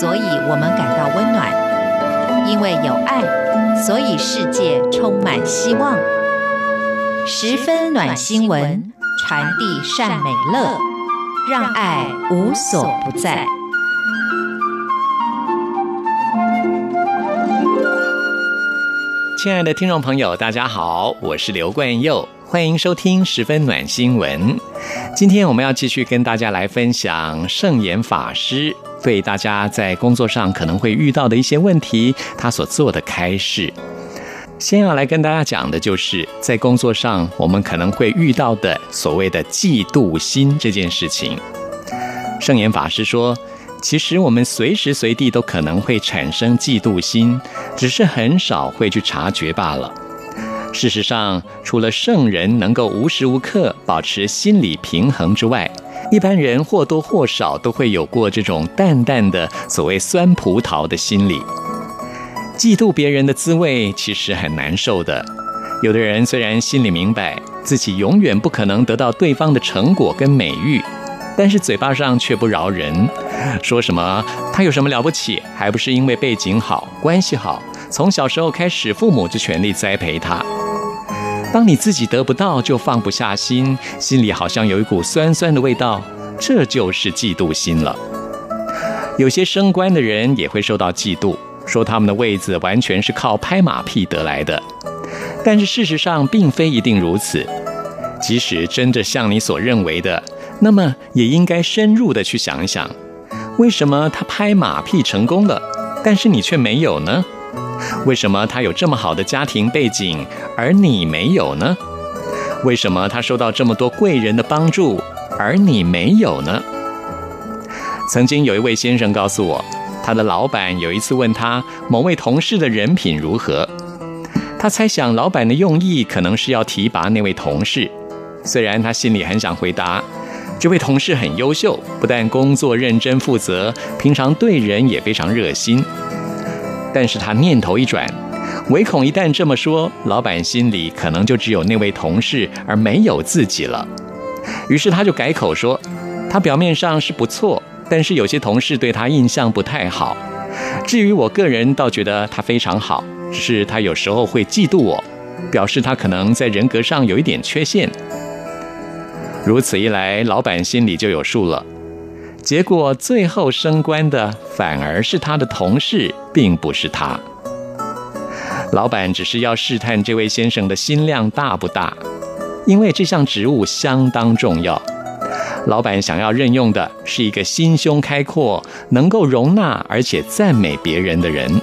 所以我们感到温暖；因为有爱，所以世界充满希望。十分暖新闻，传递善美乐，让爱无所不在。亲爱的听众朋友，大家好，我是刘冠佑，欢迎收听十分暖新闻。今天我们要继续跟大家来分享圣严法师对大家在工作上可能会遇到的一些问题，他所做的开示。先要来跟大家讲的就是在工作上我们可能会遇到的所谓的嫉妒心这件事情。圣严法师说，其实我们随时随地都可能会产生嫉妒心，只是很少会去察觉罢了。事实上，除了圣人能够无时无刻保持心理平衡之外，一般人或多或少都会有过这种淡淡的所谓酸葡萄的心理。嫉妒别人的滋味其实很难受的。有的人虽然心里明白自己永远不可能得到对方的成果跟美誉，但是嘴巴上却不饶人，说什么他有什么了不起，还不是因为背景好、关系好，从小时候开始父母就全力栽培他。当你自己得不到就放不下心，心里好像有一股酸酸的味道，这就是嫉妒心了。有些升官的人也会受到嫉妒，说他们的位子完全是靠拍马屁得来的，但是事实上并非一定如此。即使真的像你所认为的。那么也应该深入的去想一想，为什么他拍马屁成功了，但是你却没有呢？为什么他有这么好的家庭背景，而你没有呢？为什么他受到这么多贵人的帮助，而你没有呢？曾经有一位先生告诉我，他的老板有一次问他某位同事的人品如何，他猜想老板的用意可能是要提拔那位同事，虽然他心里很想回答。这位同事很优秀，不但工作认真负责，平常对人也非常热心。但是他念头一转，唯恐一旦这么说，老板心里可能就只有那位同事，而没有自己了。于是他就改口说，他表面上是不错，但是有些同事对他印象不太好。至于我个人，倒觉得他非常好，只是他有时候会嫉妒我，表示他可能在人格上有一点缺陷。如此一来，老板心里就有数了。结果最后升官的反而是他的同事，并不是他。老板只是要试探这位先生的心量大不大，因为这项职务相当重要。老板想要任用的是一个心胸开阔、能够容纳而且赞美别人的人。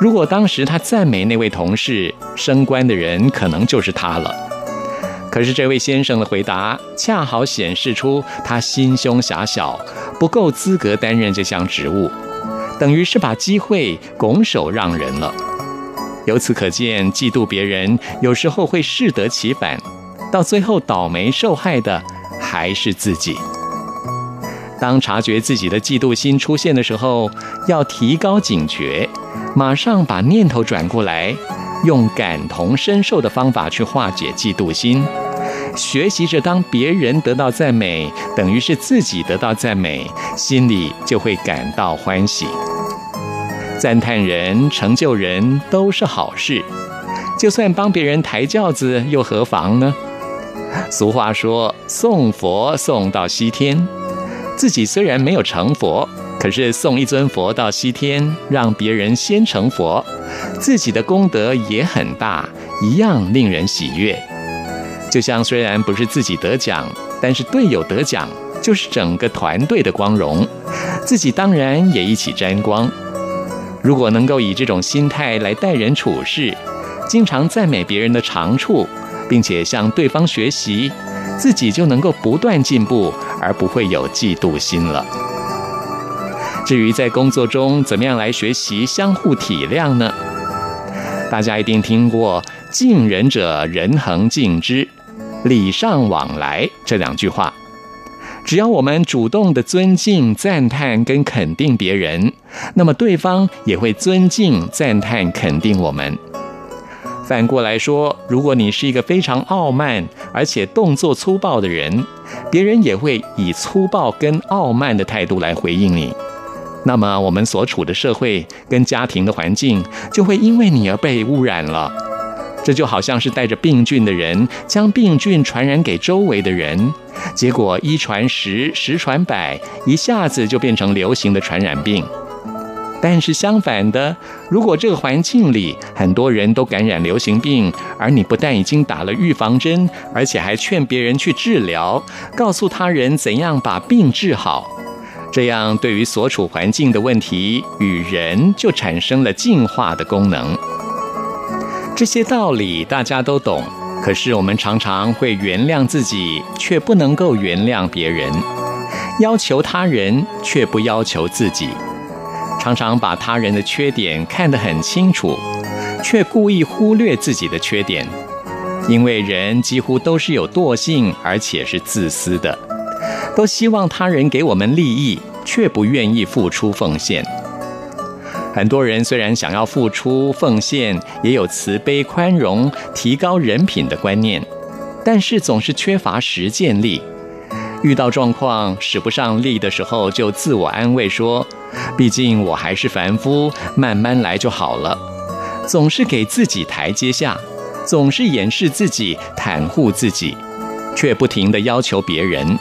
如果当时他赞美那位同事，升官的人可能就是他了。可是这位先生的回答恰好显示出他心胸狭小，不够资格担任这项职务，等于是把机会拱手让人了。由此可见，嫉妒别人有时候会适得其反，到最后倒霉受害的还是自己。当察觉自己的嫉妒心出现的时候，要提高警觉，马上把念头转过来，用感同身受的方法去化解嫉妒心。学习着，当别人得到赞美，等于是自己得到赞美，心里就会感到欢喜。赞叹人、成就人都是好事，就算帮别人抬轿子又何妨呢？俗话说：“送佛送到西天。”自己虽然没有成佛，可是送一尊佛到西天，让别人先成佛，自己的功德也很大，一样令人喜悦。就像虽然不是自己得奖，但是队友得奖就是整个团队的光荣，自己当然也一起沾光。如果能够以这种心态来待人处事，经常赞美别人的长处，并且向对方学习，自己就能够不断进步，而不会有嫉妒心了。至于在工作中怎么样来学习相互体谅呢？大家一定听过“敬人者，人恒敬之”。礼尚往来这两句话，只要我们主动的尊敬、赞叹跟肯定别人，那么对方也会尊敬、赞叹、肯定我们。反过来说，如果你是一个非常傲慢而且动作粗暴的人，别人也会以粗暴跟傲慢的态度来回应你。那么我们所处的社会跟家庭的环境就会因为你而被污染了。这就好像是带着病菌的人将病菌传染给周围的人，结果一传十，十传百，一下子就变成流行的传染病。但是相反的，如果这个环境里很多人都感染流行病，而你不但已经打了预防针，而且还劝别人去治疗，告诉他人怎样把病治好，这样对于所处环境的问题与人就产生了进化的功能。这些道理大家都懂，可是我们常常会原谅自己，却不能够原谅别人；要求他人，却不要求自己。常常把他人的缺点看得很清楚，却故意忽略自己的缺点，因为人几乎都是有惰性，而且是自私的，都希望他人给我们利益，却不愿意付出奉献。很多人虽然想要付出奉献，也有慈悲宽容、提高人品的观念，但是总是缺乏实践力。遇到状况使不上力的时候，就自我安慰说：“毕竟我还是凡夫，慢慢来就好了。”总是给自己台阶下，总是掩饰自己、袒护自己，却不停地要求别人。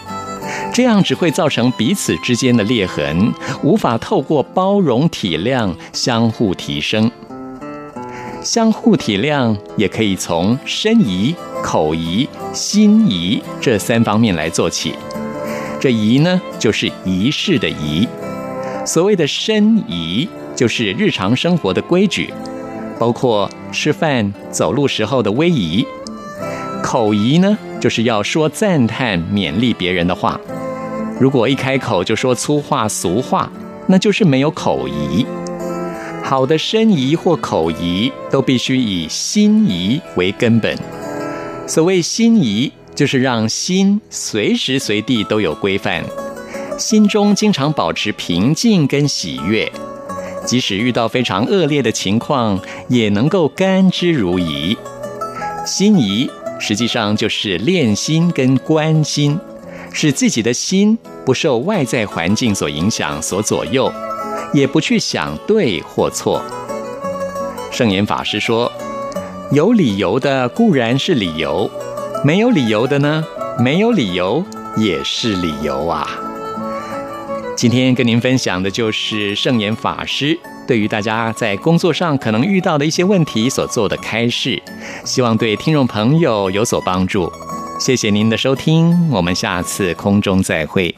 这样只会造成彼此之间的裂痕，无法透过包容体谅相互提升。相互体谅也可以从身仪、口仪、心仪这三方面来做起。这仪呢，就是仪式的仪。所谓的身仪，就是日常生活的规矩，包括吃饭、走路时候的威仪。口仪呢，就是要说赞叹、勉励别人的话。如果一开口就说粗话俗话，那就是没有口仪。好的身仪或口仪，都必须以心仪为根本。所谓心仪，就是让心随时随地都有规范，心中经常保持平静跟喜悦，即使遇到非常恶劣的情况，也能够甘之如饴。心仪实际上就是练心跟观心，使自己的心不受外在环境所影响、所左右，也不去想对或错。圣严法师说：“有理由的固然是理由。”没有理由的呢？没有理由也是理由啊！今天跟您分享的就是圣严法师对于大家在工作上可能遇到的一些问题所做的开示，希望对听众朋友有所帮助。谢谢您的收听，我们下次空中再会。